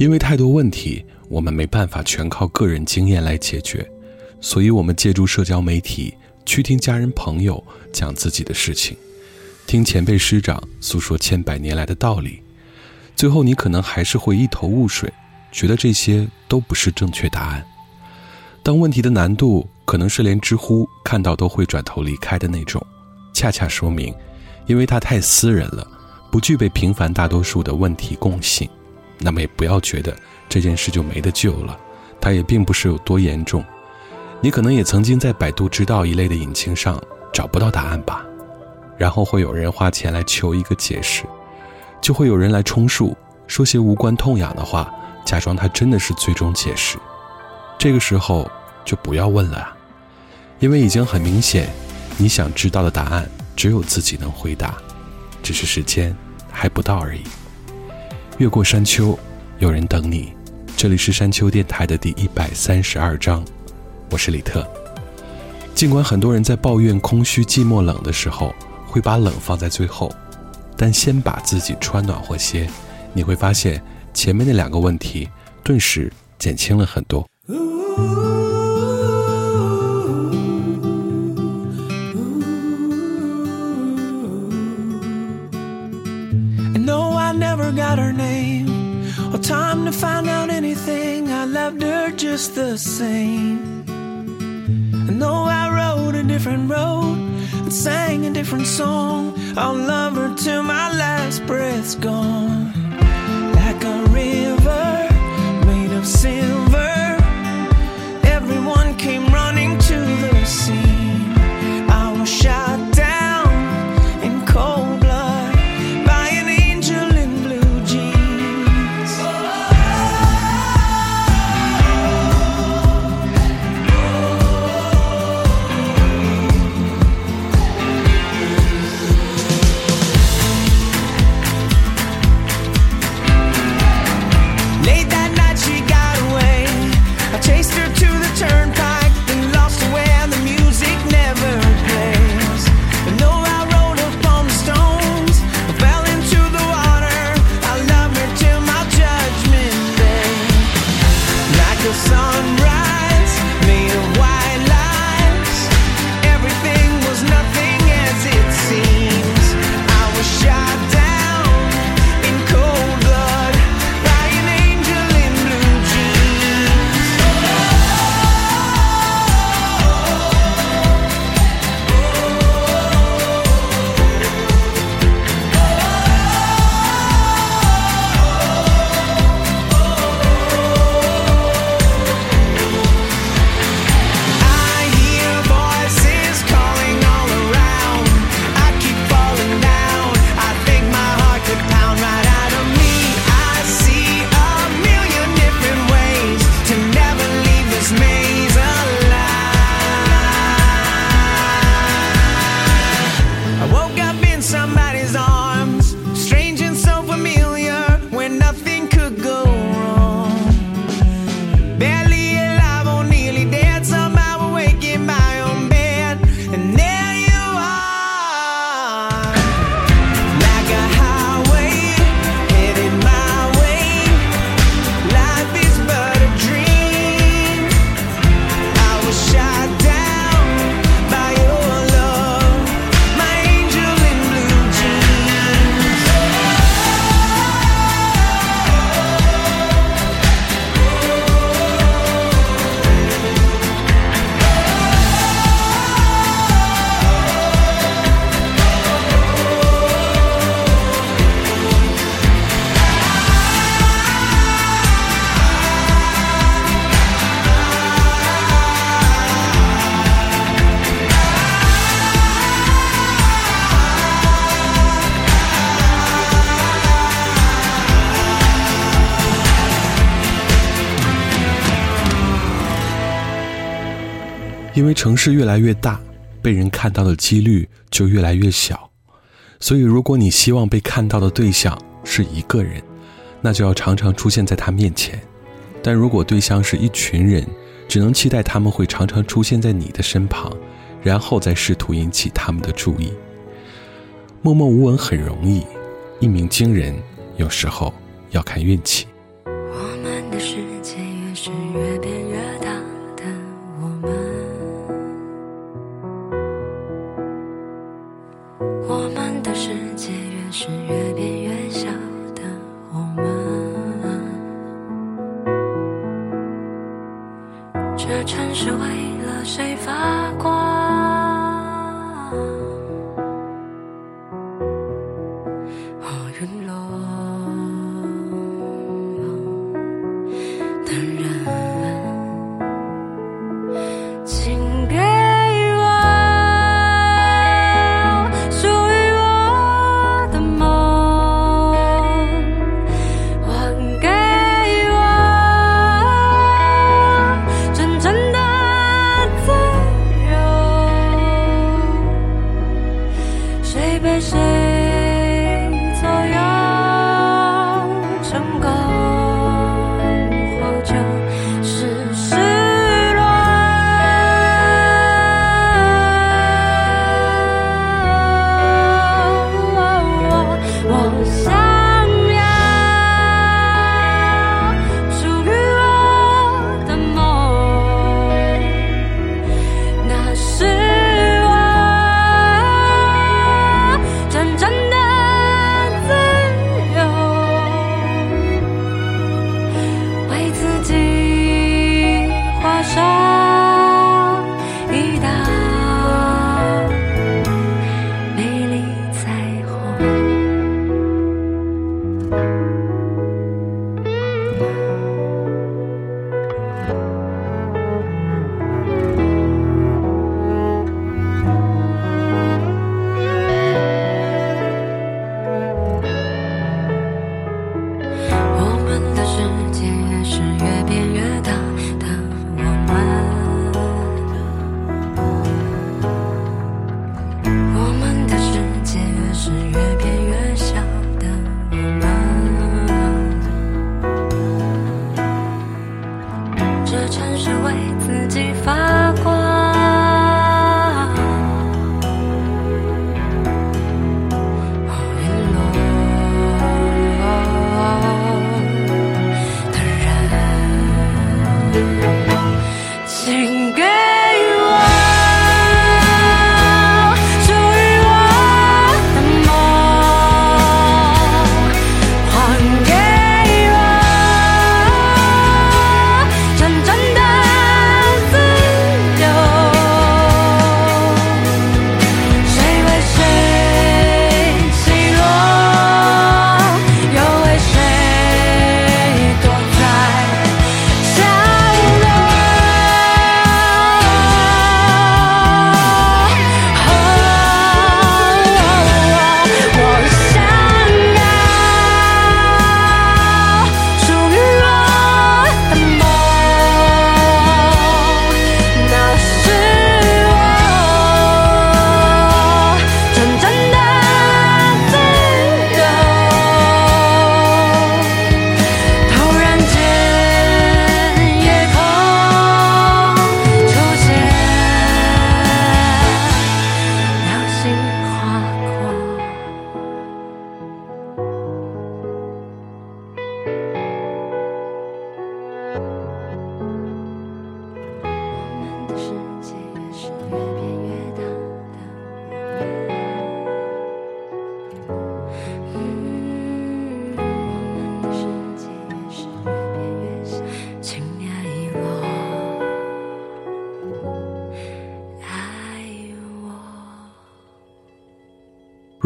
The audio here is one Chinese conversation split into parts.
因为太多问题，我们没办法全靠个人经验来解决，所以我们借助社交媒体去听家人朋友讲自己的事情，听前辈师长诉说千百年来的道理，最后你可能还是会一头雾水，觉得这些都不是正确答案。当问题的难度可能是连知乎看到都会转头离开的那种，恰恰说明，因为它太私人了，不具备平凡大多数的问题共性。那么也不要觉得这件事就没得救了，它也并不是有多严重。你可能也曾经在百度知道一类的引擎上找不到答案吧，然后会有人花钱来求一个解释，就会有人来充数，说些无关痛痒的话，假装它真的是最终解释。这个时候就不要问了啊，因为已经很明显，你想知道的答案只有自己能回答，只是时间还不到而已。越过山丘，有人等你。这里是山丘电台的第一百三十二章，我是李特。尽管很多人在抱怨空虚、寂寞、冷的时候，会把冷放在最后，但先把自己穿暖和些，你会发现前面那两个问题顿时减轻了很多。Got her name or time to find out anything. I loved her just the same. And though I rode a different road and sang a different song, I'll love her till my last breath's gone. Like a river made of silver, 因为城市越来越大，被人看到的几率就越来越小。所以，如果你希望被看到的对象是一个人，那就要常常出现在他面前；但如果对象是一群人，只能期待他们会常常出现在你的身旁，然后再试图引起他们的注意。默默无闻很容易，一鸣惊人，有时候要看运气。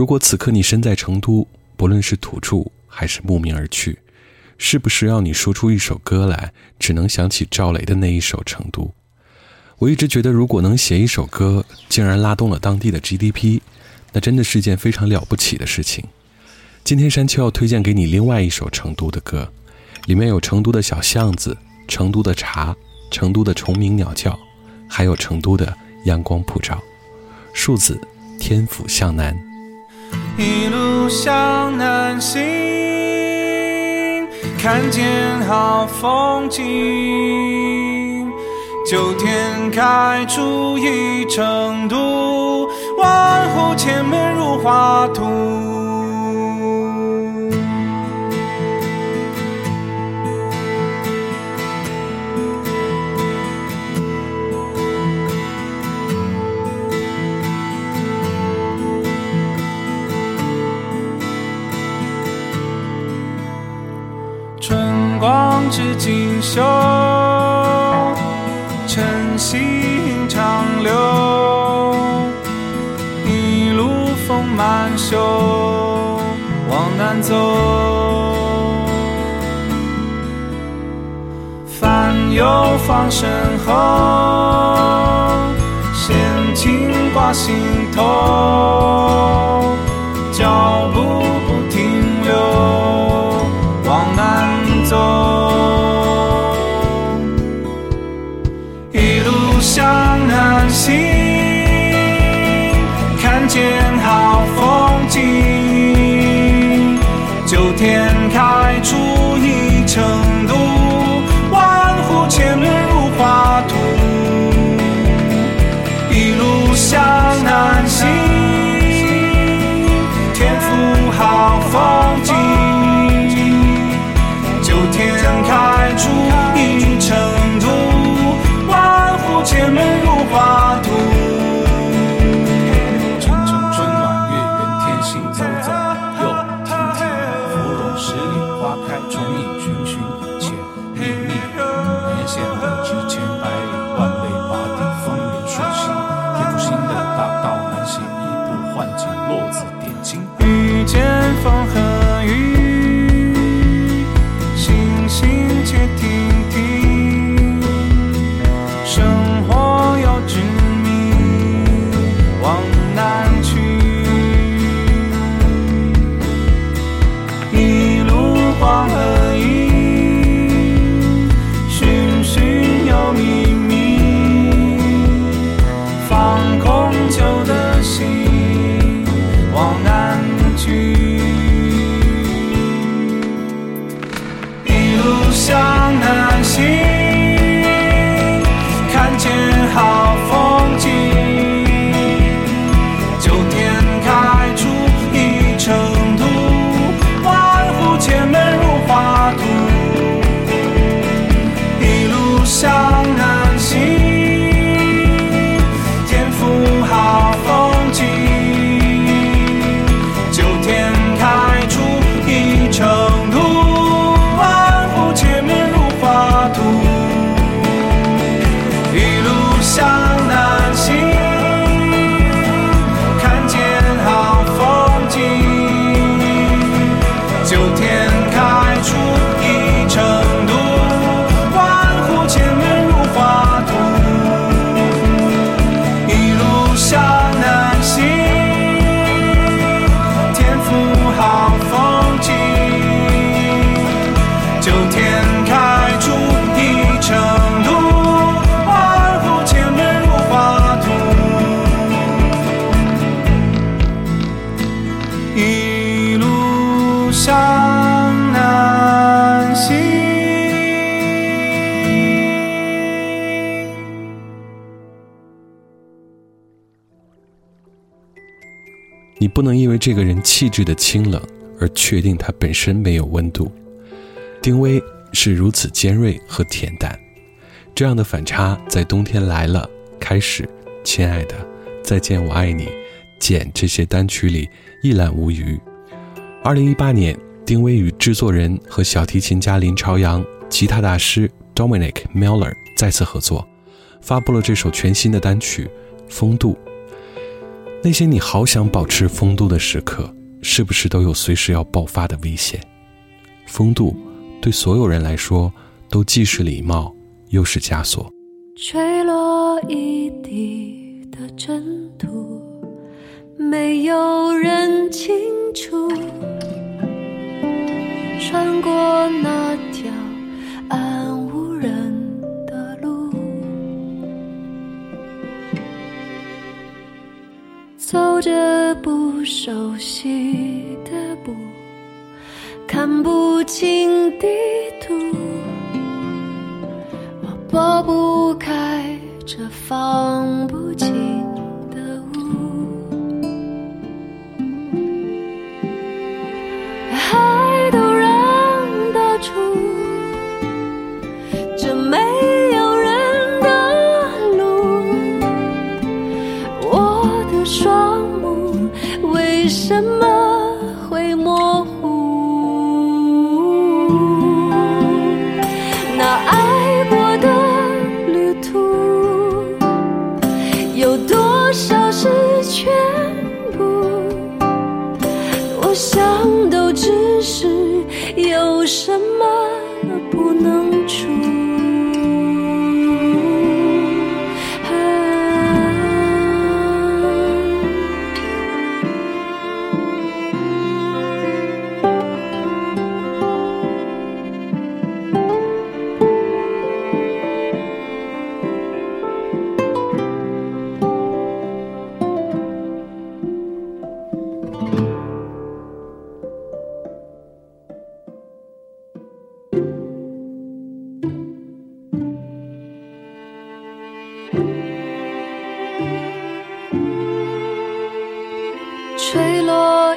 如果此刻你身在成都，不论是土著还是慕名而去，是不是要你说出一首歌来，只能想起赵雷的那一首《成都》？我一直觉得，如果能写一首歌，竟然拉动了当地的 GDP，那真的是件非常了不起的事情。今天山丘要推荐给你另外一首成都的歌，里面有成都的小巷子、成都的茶、成都的虫鸣鸟叫，还有成都的阳光普照。数字天府向南，一路向南行，看见好风景。九天开出一成都，万户千门入画图。光至锦绣，晨曦长流，一路风满袖，往南走。烦忧放身后，闲情挂心头，脚不能因为这个人气质的清冷而确定他本身没有温度。丁薇是如此尖锐和恬淡，这样的反差在冬天来了、开始、亲爱的、再见我爱你、简这些单曲里一览无余。二零一八年，丁薇与制作人和小提琴家林朝阳、吉他大师 Dominic Miller 再次合作，发布了这首全新的单曲《风度》。那些你好想保持风度的时刻，是不是都有随时要爆发的危险？风度对所有人来说，都既是礼貌，又是枷锁。吹落一地的尘土，没有人清楚。穿过那条暗走着不熟悉的步，看不清地图。我拨不开这方不。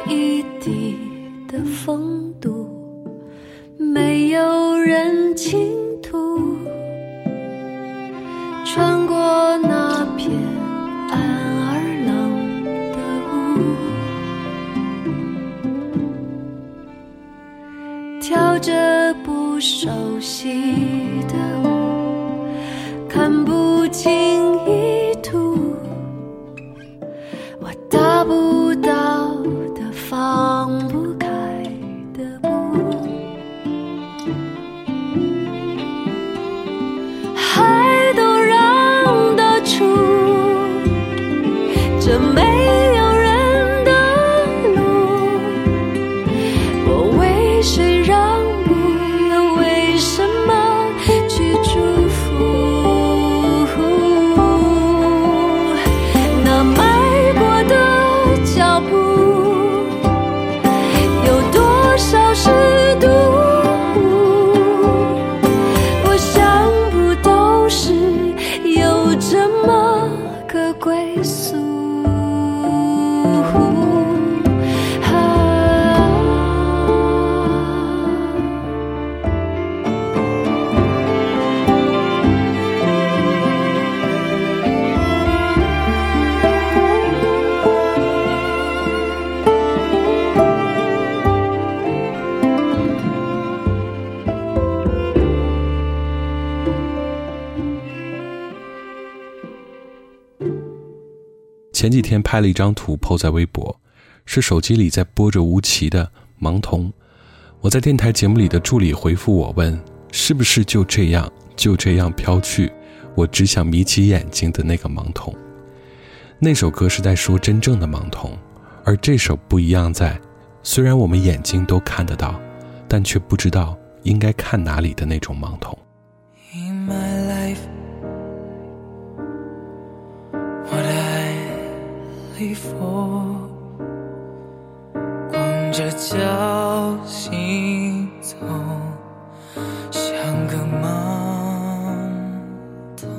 一地的风度，没有人倾吐。穿过那片安而冷的雾，跳着不熟悉前几天拍了一张图 PO 在微博，是手机里在播着吴奇的《盲童》。我在电台节目里的助理回复我问：“是不是就这样就这样飘去？我只想眯起眼睛的那个盲童。”那首歌是在说真正的盲童，而这首不一样在，虽然我们眼睛都看得到，但却不知道应该看哪里的那种盲童。礼佛光着脚行走，像个盲童。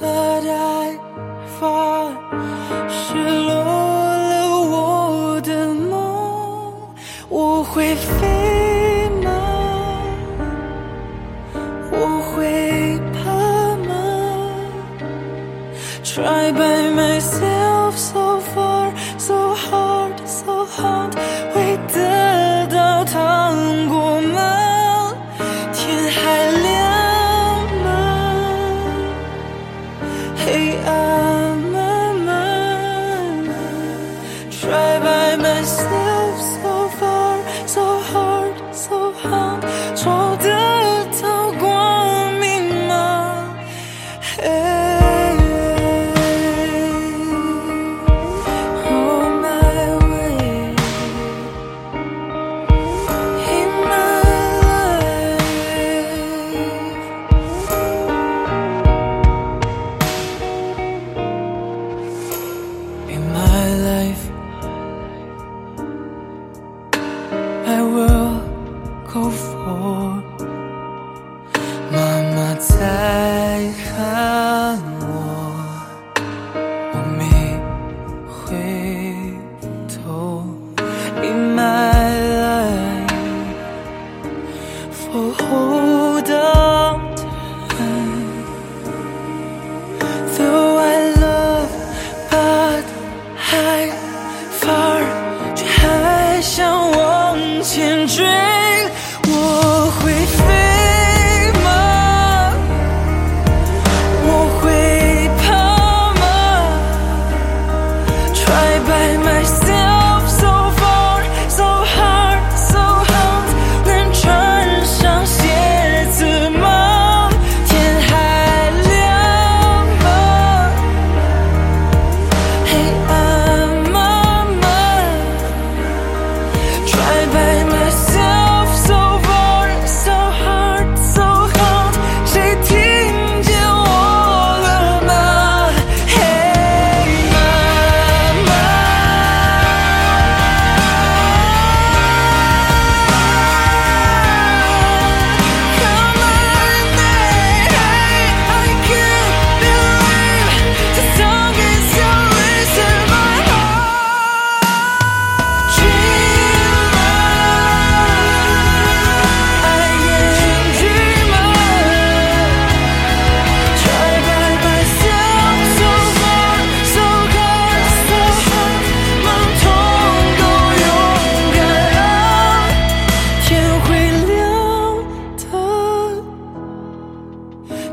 But I fall，失落了我的梦，我会飞吗？我会怕吗？Try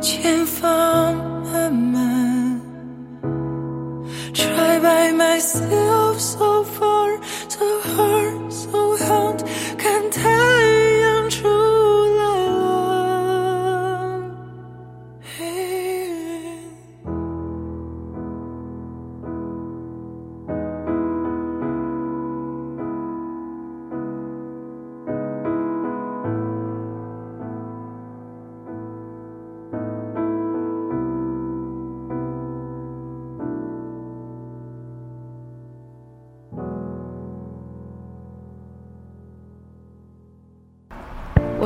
前方漫漫。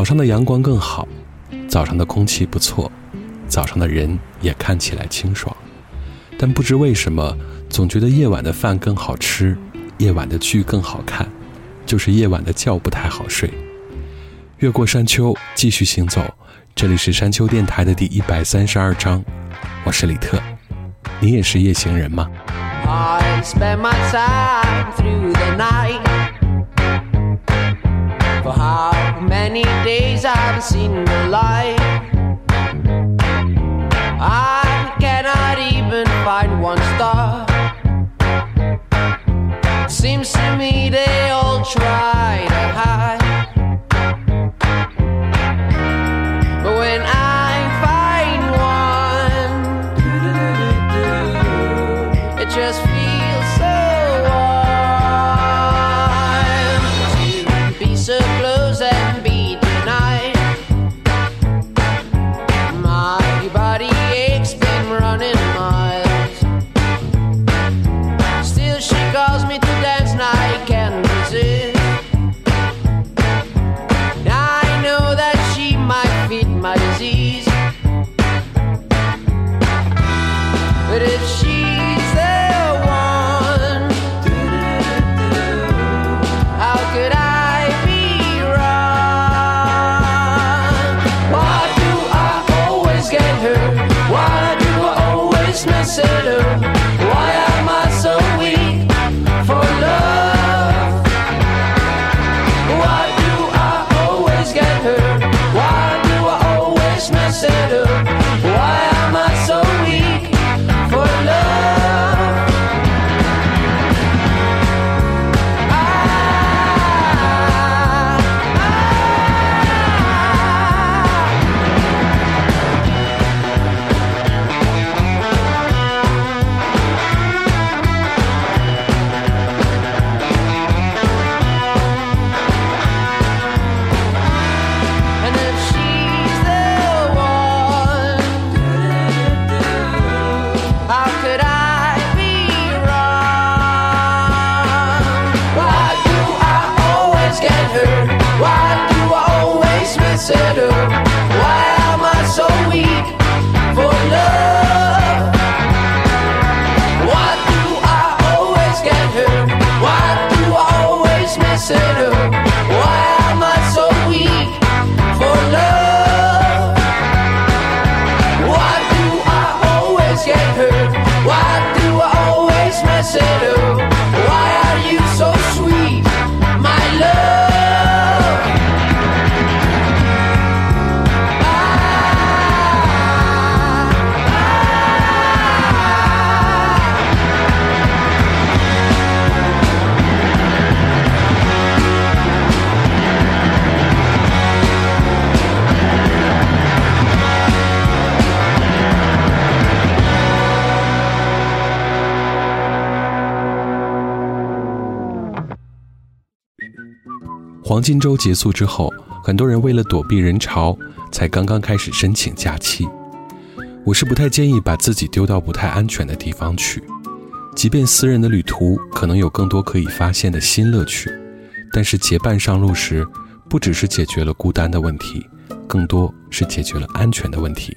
早上的阳光更好，早上的空气不错，早上的人也看起来清爽。但不知为什么，总觉得夜晚的饭更好吃，夜晚的剧更好看，就是夜晚的觉不太好睡。越过山丘，继续行走。这里是山丘电台的第一百三十二章，我是李特。你也是夜行人吗？I spend my time through the night. For how many days I've seen the light? I cannot even find one star. Seems to me they all try settle 黄金周结束之后，很多人为了躲避人潮，才刚刚开始申请假期。我是不太建议把自己丢到不太安全的地方去，即便私人的旅途可能有更多可以发现的新乐趣，但是结伴上路时，不只是解决了孤单的问题，更多是解决了安全的问题。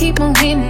keep on hitting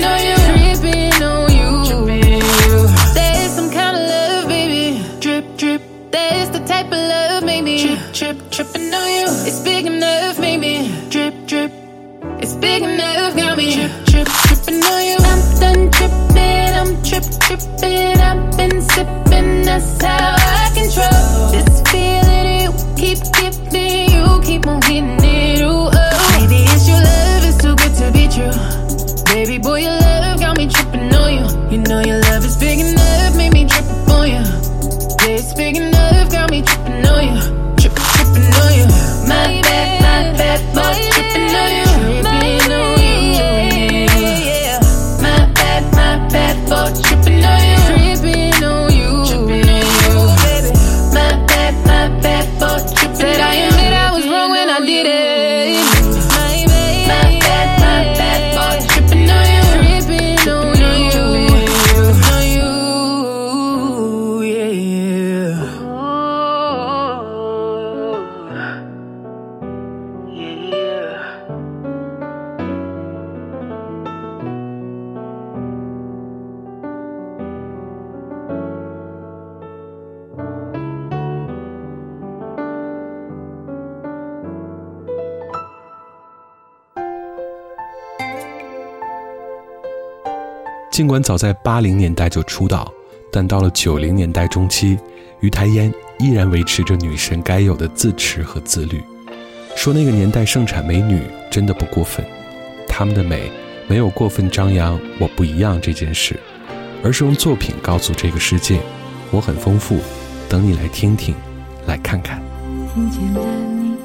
tripping on you. Tripping on you. There's some kind of love, baby. Drip, drip. There's the type of love, maybe. Trip, trip, tripping on you. It's big 尽管早在八零年代就出道，但到了九零年代中期，于台烟依然维持着女神该有的自持和自律。说那个年代盛产美女真的不过分，她们的美没有过分张扬“我不一样”这件事，而是用作品告诉这个世界：我很丰富，等你来听听，来看看。听见了你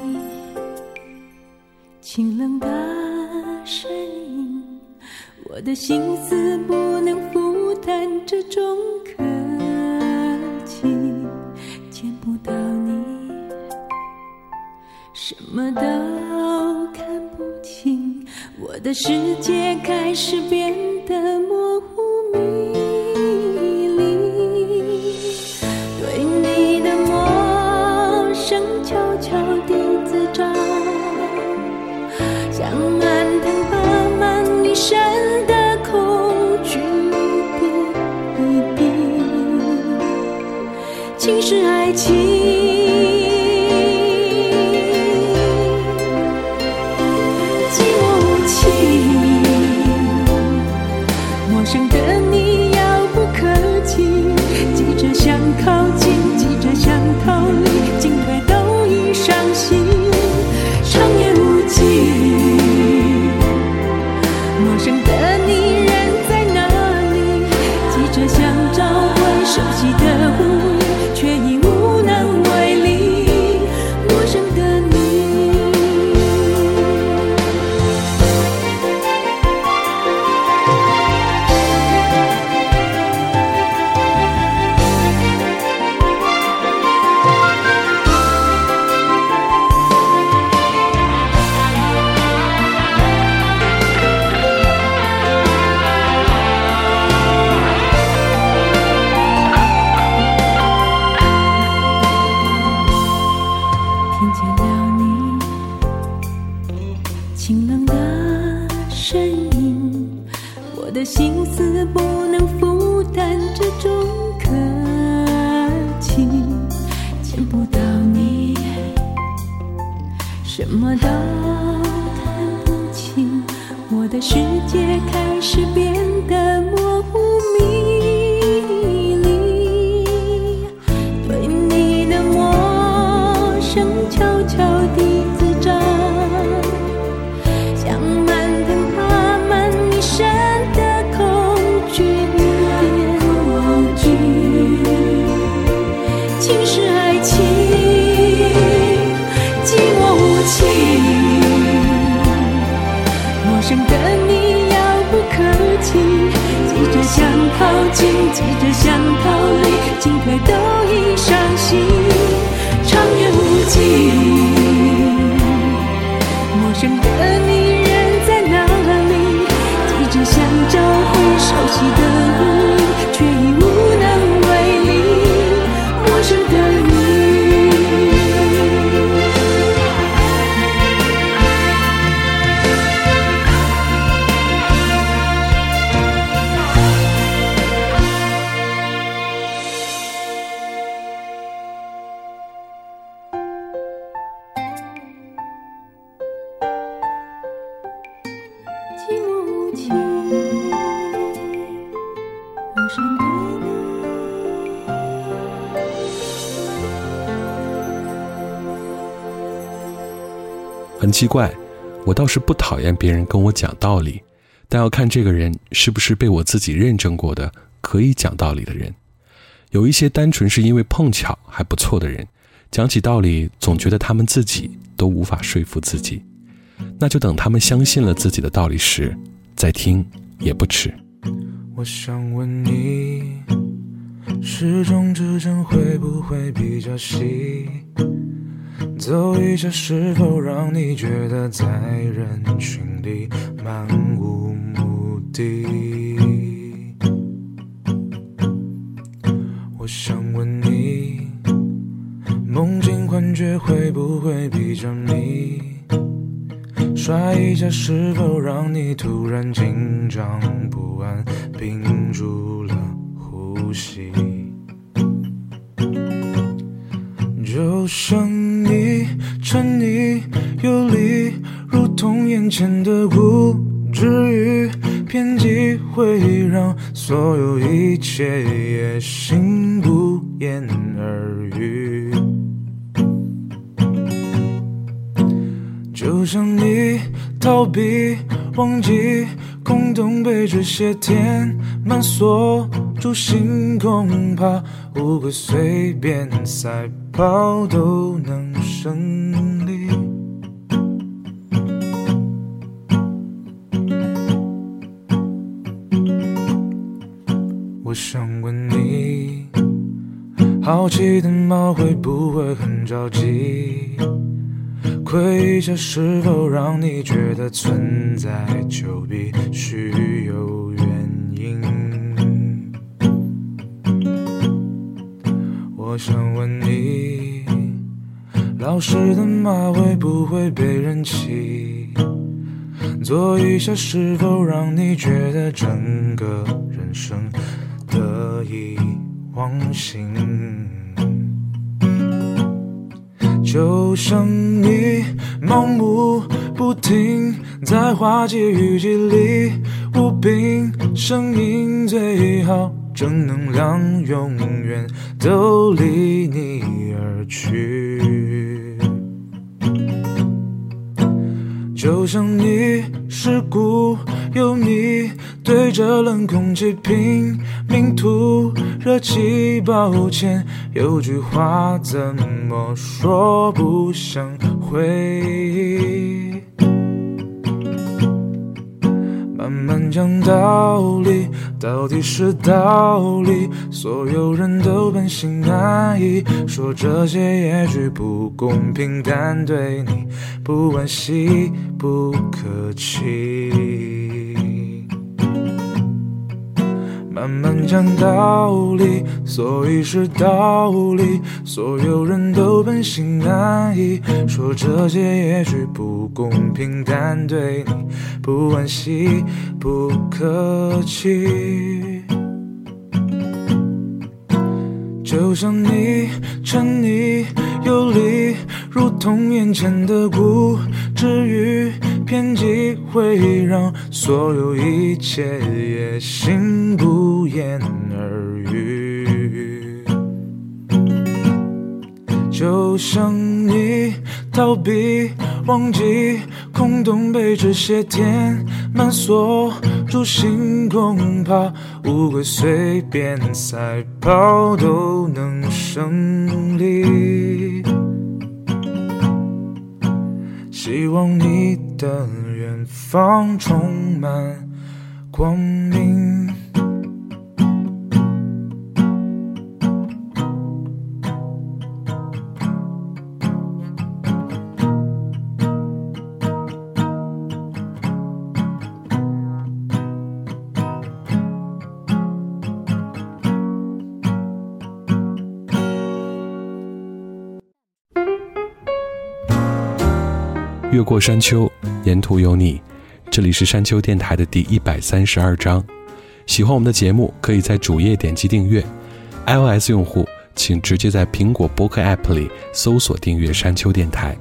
清冷的声，我的心思不能负担这种客气，见不到你，什么都看不清，我的世界开始变得模糊迷离，对你的陌生悄悄地滋长，像蔓藤爬满你身是爱情。伤心，长夜无尽。陌生的奇怪，我倒是不讨厌别人跟我讲道理，但要看这个人是不是被我自己认证过的可以讲道理的人。有一些单纯是因为碰巧还不错的人，讲起道理总觉得他们自己都无法说服自己，那就等他们相信了自己的道理时再听也不迟。我想问你，时钟指针会不会比较细？走一下是否让你觉得在人群里漫无目的？我想问你，梦境幻觉会不会比较密？摔一下是否让你突然紧张不安，屏住了呼吸？就像你沉溺游离，如同眼前的无知与偏激，会让所有一切也心不言而喻。就像你逃避、忘记、空洞被这些填满锁住心，恐怕乌龟随便赛跑都能胜利。我想问你，好奇的猫会不会很着急？窥一下是否让你觉得存在就必须有我想问你，老实的马会不会被人骑？做一下是否让你觉得整个人生得意忘形？就像你盲目不停在花季雨季里无病呻吟，最好正能量永远都离你而去。就像你是故有你对着冷空气拼命吐热气，抱歉，有句话怎么说不想回讲道理，到底是道理。所有人都本性难移，说这些也许不公平，但对你不惋惜，不客气。慢慢讲道理，所以是道理。所有人都本性难移，说这些也许不公平，但对你不惋惜，不客气。就像你沉溺游离，如同眼前的孤，至于偏激，会让所有一切也心不言而喻。就像你逃避忘记，空洞被这些填满，锁住心，恐怕乌龟随便赛跑都能胜利。希望你的远方充满光明。越过山丘，沿途有你。这里是山丘电台的第一百三十二章。喜欢我们的节目，可以在主页点击订阅。iOS 用户请直接在苹果播客 App 里搜索订阅山丘电台。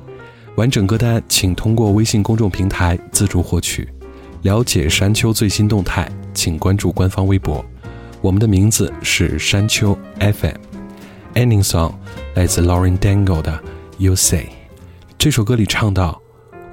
完整歌单请通过微信公众平台自助获取。了解山丘最新动态，请关注官方微博。我们的名字是山丘 FM。Ending song 来自 Lauren Dangle 的 You Say。这首歌里唱到。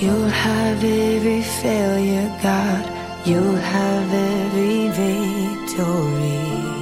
You'll have every failure, God. You'll have every victory.